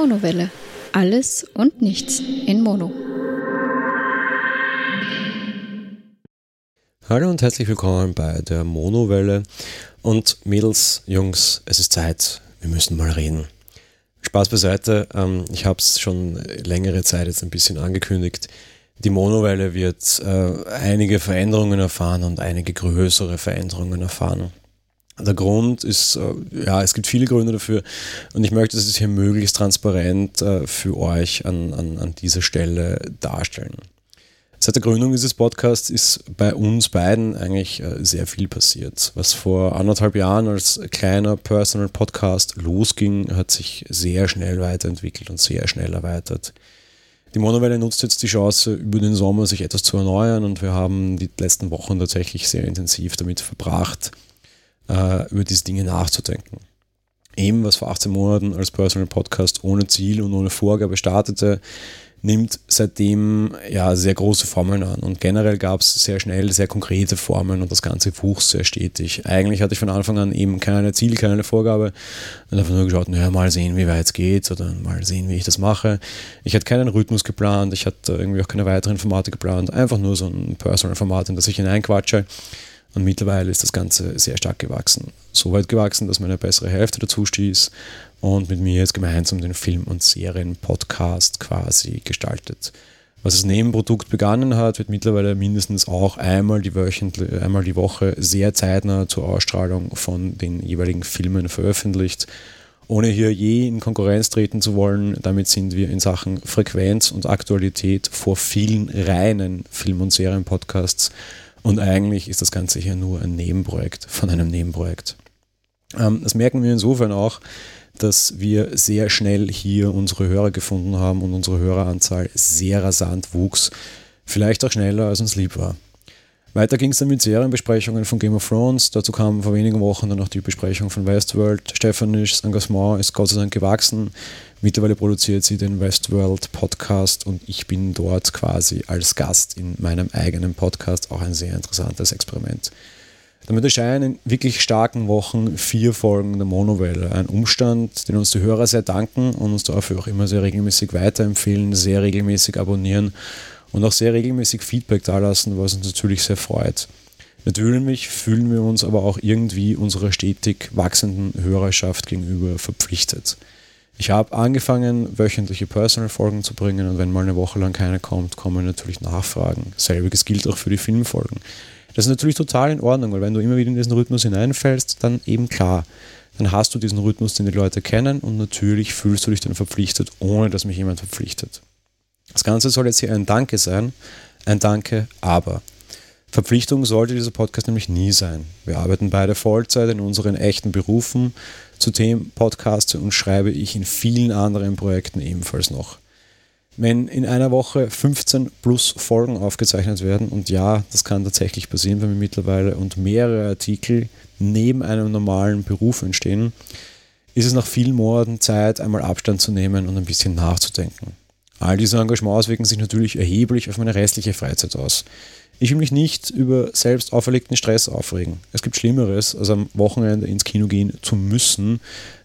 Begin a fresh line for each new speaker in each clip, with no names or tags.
Monowelle. Alles und nichts in Mono.
Hallo und herzlich willkommen bei der Monowelle. Und Mädels, Jungs, es ist Zeit, wir müssen mal reden. Spaß beiseite, ähm, ich habe es schon längere Zeit jetzt ein bisschen angekündigt. Die Monowelle wird äh, einige Veränderungen erfahren und einige größere Veränderungen erfahren. Der Grund ist, äh, ja, es gibt viele Gründe dafür und ich möchte es hier möglichst transparent äh, für euch an, an, an dieser Stelle darstellen. Seit der Gründung dieses Podcasts ist bei uns beiden eigentlich äh, sehr viel passiert. Was vor anderthalb Jahren als kleiner Personal Podcast losging, hat sich sehr schnell weiterentwickelt und sehr schnell erweitert. Die Monowelle nutzt jetzt die Chance, über den Sommer sich etwas zu erneuern und wir haben die letzten Wochen tatsächlich sehr intensiv damit verbracht, äh, über diese Dinge nachzudenken. Eben, was vor 18 Monaten als Personal Podcast ohne Ziel und ohne Vorgabe startete, nimmt seitdem ja sehr große Formeln an. Und generell gab es sehr schnell sehr konkrete Formeln und das Ganze wuchs sehr stetig. Eigentlich hatte ich von Anfang an eben keine Ziel, keine Vorgabe und einfach nur geschaut, naja, mal sehen, wie weit es geht oder mal sehen, wie ich das mache. Ich hatte keinen Rhythmus geplant, ich hatte irgendwie auch keine weiteren Formate geplant, einfach nur so ein Personal-Format, in das ich hineinquatsche. Und mittlerweile ist das Ganze sehr stark gewachsen. So weit gewachsen, dass meine bessere Hälfte dazu stieß und mit mir jetzt gemeinsam den Film- und Serien-Podcast quasi gestaltet. Was als Nebenprodukt begonnen hat, wird mittlerweile mindestens auch einmal die, Wöchentlich, einmal die Woche sehr zeitnah zur Ausstrahlung von den jeweiligen Filmen veröffentlicht. Ohne hier je in Konkurrenz treten zu wollen, damit sind wir in Sachen Frequenz und Aktualität vor vielen reinen Film- und Serienpodcasts und eigentlich ist das Ganze hier nur ein Nebenprojekt von einem Nebenprojekt. Ähm, das merken wir insofern auch, dass wir sehr schnell hier unsere Hörer gefunden haben und unsere Höreranzahl sehr rasant wuchs. Vielleicht auch schneller, als uns lieb war. Weiter ging es dann mit Serienbesprechungen von Game of Thrones. Dazu kam vor wenigen Wochen dann noch die Besprechung von Westworld. Stefanis Engagement ist Gott sei Dank gewachsen. Mittlerweile produziert sie den Westworld Podcast und ich bin dort quasi als Gast in meinem eigenen Podcast. Auch ein sehr interessantes Experiment. Damit erscheinen in wirklich starken Wochen vier Folgen der Monowelle. Ein Umstand, den uns die Hörer sehr danken und uns dafür auch immer sehr regelmäßig weiterempfehlen, sehr regelmäßig abonnieren und auch sehr regelmäßig Feedback dalassen, was uns natürlich sehr freut. Natürlich fühlen wir uns aber auch irgendwie unserer stetig wachsenden Hörerschaft gegenüber verpflichtet. Ich habe angefangen, wöchentliche Personal-Folgen zu bringen und wenn mal eine Woche lang keine kommt, kommen natürlich Nachfragen. Selbiges gilt auch für die Filmfolgen. Das ist natürlich total in Ordnung, weil wenn du immer wieder in diesen Rhythmus hineinfällst, dann eben klar, dann hast du diesen Rhythmus, den die Leute kennen und natürlich fühlst du dich dann verpflichtet, ohne dass mich jemand verpflichtet. Das Ganze soll jetzt hier ein Danke sein, ein Danke, aber. Verpflichtung sollte dieser Podcast nämlich nie sein. Wir arbeiten beide Vollzeit in unseren echten Berufen. Zu Themen podcaste und schreibe ich in vielen anderen Projekten ebenfalls noch. Wenn in einer Woche 15 plus Folgen aufgezeichnet werden, und ja, das kann tatsächlich passieren bei mir mittlerweile, und mehrere Artikel neben einem normalen Beruf entstehen, ist es nach vielen Monaten Zeit, einmal Abstand zu nehmen und ein bisschen nachzudenken. All diese Engagements wirken sich natürlich erheblich auf meine restliche Freizeit aus. Ich will mich nicht über selbst auferlegten Stress aufregen. Es gibt Schlimmeres, als am Wochenende ins Kino gehen zu müssen,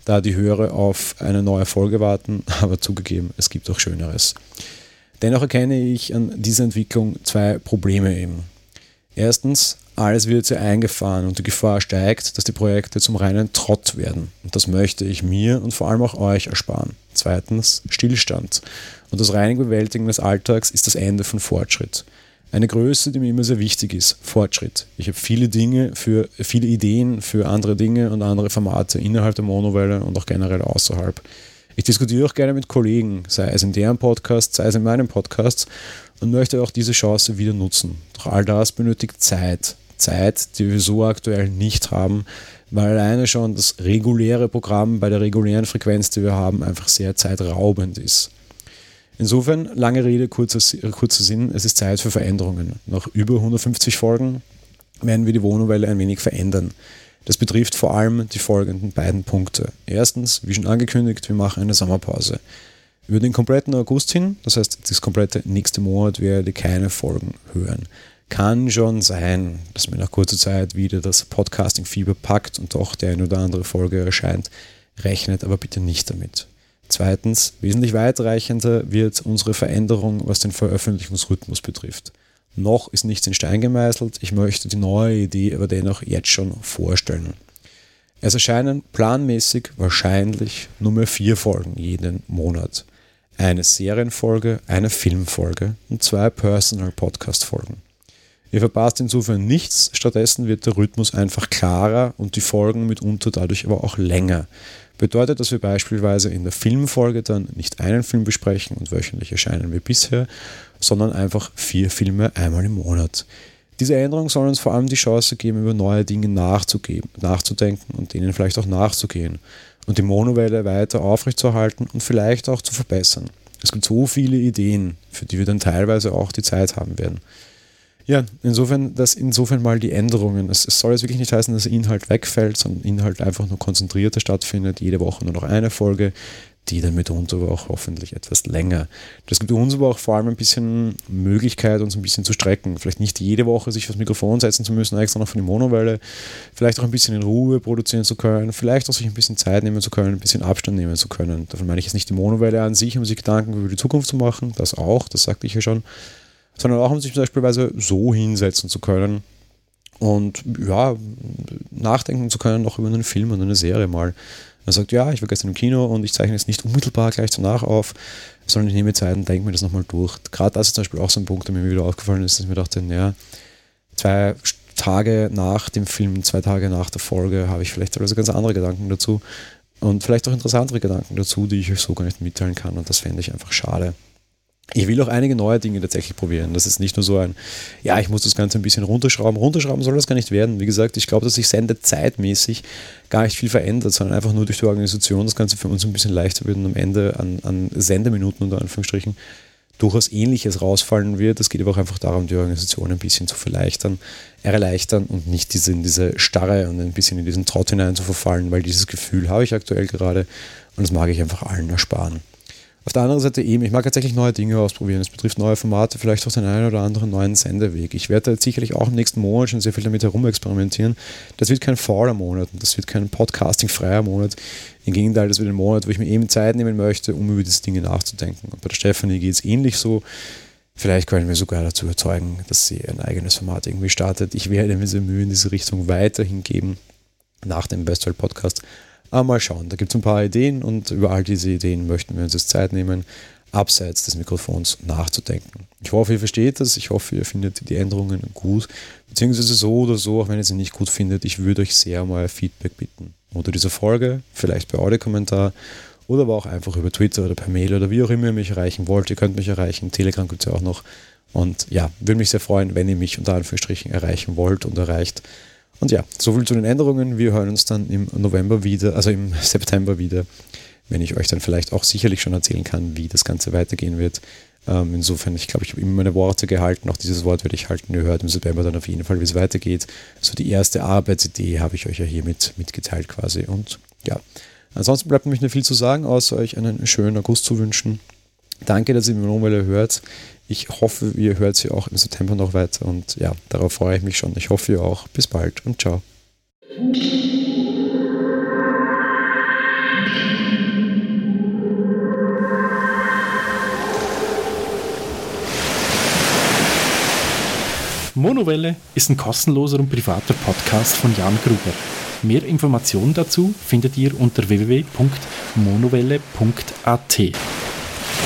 da die Hörer auf eine neue Folge warten, aber zugegeben, es gibt auch Schöneres. Dennoch erkenne ich an dieser Entwicklung zwei Probleme eben. Erstens, alles wird sehr eingefahren und die Gefahr steigt, dass die Projekte zum reinen Trott werden. Und das möchte ich mir und vor allem auch euch ersparen. Zweitens, Stillstand. Und das reine Bewältigen des Alltags ist das Ende von Fortschritt. Eine Größe, die mir immer sehr wichtig ist, Fortschritt. Ich habe viele Dinge für viele Ideen für andere Dinge und andere Formate innerhalb der Monowelle und auch generell außerhalb. Ich diskutiere auch gerne mit Kollegen, sei es in deren Podcast, sei es in meinem Podcast und möchte auch diese Chance wieder nutzen. Doch all das benötigt Zeit. Zeit, die wir so aktuell nicht haben, weil alleine schon das reguläre Programm bei der regulären Frequenz, die wir haben, einfach sehr zeitraubend ist. Insofern, lange Rede, kurzer, kurzer Sinn, es ist Zeit für Veränderungen. Nach über 150 Folgen werden wir die Wohnwelle ein wenig verändern. Das betrifft vor allem die folgenden beiden Punkte. Erstens, wie schon angekündigt, wir machen eine Sommerpause. Über den kompletten August hin, das heißt das komplette nächste Monat, werde ich keine Folgen hören. Kann schon sein, dass mir nach kurzer Zeit wieder das Podcasting-Fieber packt und doch der eine oder andere Folge erscheint. Rechnet aber bitte nicht damit. Zweitens, wesentlich weitreichender wird unsere Veränderung, was den Veröffentlichungsrhythmus betrifft. Noch ist nichts in Stein gemeißelt, ich möchte die neue Idee aber dennoch jetzt schon vorstellen. Es erscheinen planmäßig wahrscheinlich nur mehr vier Folgen jeden Monat. Eine Serienfolge, eine Filmfolge und zwei Personal Podcast Folgen. Ihr verpasst insofern nichts, stattdessen wird der Rhythmus einfach klarer und die Folgen mitunter dadurch aber auch länger. Bedeutet, dass wir beispielsweise in der Filmfolge dann nicht einen Film besprechen und wöchentlich erscheinen wir bisher, sondern einfach vier Filme einmal im Monat. Diese Änderung soll uns vor allem die Chance geben, über neue Dinge nachzugeben, nachzudenken und denen vielleicht auch nachzugehen und die Monowelle weiter aufrechtzuerhalten und vielleicht auch zu verbessern. Es gibt so viele Ideen, für die wir dann teilweise auch die Zeit haben werden. Ja, insofern, dass insofern mal die Änderungen. Es, es, soll jetzt wirklich nicht heißen, dass Inhalt wegfällt, sondern Inhalt einfach nur konzentrierter stattfindet, jede Woche nur noch eine Folge, die dann mitunter aber auch hoffentlich etwas länger. Das gibt uns aber auch vor allem ein bisschen Möglichkeit, uns ein bisschen zu strecken. Vielleicht nicht jede Woche sich aufs Mikrofon setzen zu müssen, extra noch von der Monowelle, vielleicht auch ein bisschen in Ruhe produzieren zu können, vielleicht auch sich ein bisschen Zeit nehmen zu können, ein bisschen Abstand nehmen zu können. Davon meine ich jetzt nicht die Monowelle an sich, um sich Gedanken über die Zukunft zu machen, das auch, das sagte ich ja schon, sondern auch um sich beispielsweise so hinsetzen zu können und ja, nachdenken zu können, noch über einen Film oder eine Serie mal. Er sagt, ja, ich war gestern im Kino und ich zeichne jetzt nicht unmittelbar gleich danach auf, sondern ich nehme Zeit und denke mir das nochmal durch. Gerade das ist zum Beispiel auch so ein Punkt, der mir wieder aufgefallen ist, dass ich mir dachte, naja, zwei Tage nach dem Film, zwei Tage nach der Folge habe ich vielleicht also ganz andere Gedanken dazu und vielleicht auch interessantere Gedanken dazu, die ich euch so gar nicht mitteilen kann und das fände ich einfach schade ich will auch einige neue Dinge tatsächlich probieren. Das ist nicht nur so ein, ja, ich muss das Ganze ein bisschen runterschrauben. Runterschrauben soll das gar nicht werden. Wie gesagt, ich glaube, dass sich sendezeitmäßig gar nicht viel verändert, sondern einfach nur durch die Organisation das Ganze für uns ein bisschen leichter wird und am Ende an, an Sendeminuten unter Anführungsstrichen durchaus Ähnliches rausfallen wird. Es geht aber auch einfach darum, die Organisation ein bisschen zu verleichtern, erleichtern und nicht diese, in diese Starre und ein bisschen in diesen Trott hinein zu verfallen, weil dieses Gefühl habe ich aktuell gerade und das mag ich einfach allen ersparen. Auf der anderen Seite eben, ich mag tatsächlich neue Dinge ausprobieren. Es betrifft neue Formate, vielleicht auch den einen oder anderen neuen Sendeweg. Ich werde jetzt sicherlich auch im nächsten Monat schon sehr viel damit herumexperimentieren. Das wird kein fauler Monat und das wird kein Podcasting-freier Monat. Im Gegenteil, das wird ein Monat, wo ich mir eben Zeit nehmen möchte, um über diese Dinge nachzudenken. Und bei der Stefanie geht es ähnlich so. Vielleicht können wir sogar dazu überzeugen, dass sie ein eigenes Format irgendwie startet. Ich werde mir sehr Mühe in diese Richtung weiterhin geben nach dem Bestwell Podcast. Aber mal schauen, da gibt es ein paar Ideen und über all diese Ideen möchten wir uns jetzt Zeit nehmen, abseits des Mikrofons nachzudenken. Ich hoffe, ihr versteht das. Ich hoffe, ihr findet die Änderungen gut. Beziehungsweise so oder so, auch wenn ihr sie nicht gut findet, ich würde euch sehr mal Feedback bitten. Unter dieser Folge, vielleicht per Audiokommentar oder aber auch einfach über Twitter oder per Mail oder wie auch immer ihr mich erreichen wollt. Ihr könnt mich erreichen. Telegram gibt es ja auch noch. Und ja, würde mich sehr freuen, wenn ihr mich unter Anführungsstrichen erreichen wollt und erreicht. Und ja, soviel zu den Änderungen. Wir hören uns dann im November wieder, also im September wieder, wenn ich euch dann vielleicht auch sicherlich schon erzählen kann, wie das Ganze weitergehen wird. Ähm, insofern, ich glaube, ich habe immer meine Worte gehalten. Auch dieses Wort werde ich halten. Ihr hört im September dann auf jeden Fall, wie es weitergeht. So die erste Arbeitsidee habe ich euch ja hiermit mitgeteilt quasi. Und ja, ansonsten bleibt nämlich nicht viel zu sagen, außer euch einen schönen August zu wünschen. Danke, dass ihr mir nochmal hört. Ich hoffe, ihr hört sie auch im September noch weiter und ja, darauf freue ich mich schon. Ich hoffe, ihr auch. Bis bald und ciao.
Monowelle ist ein kostenloser und privater Podcast von Jan Gruber. Mehr Informationen dazu findet ihr unter www.monowelle.at.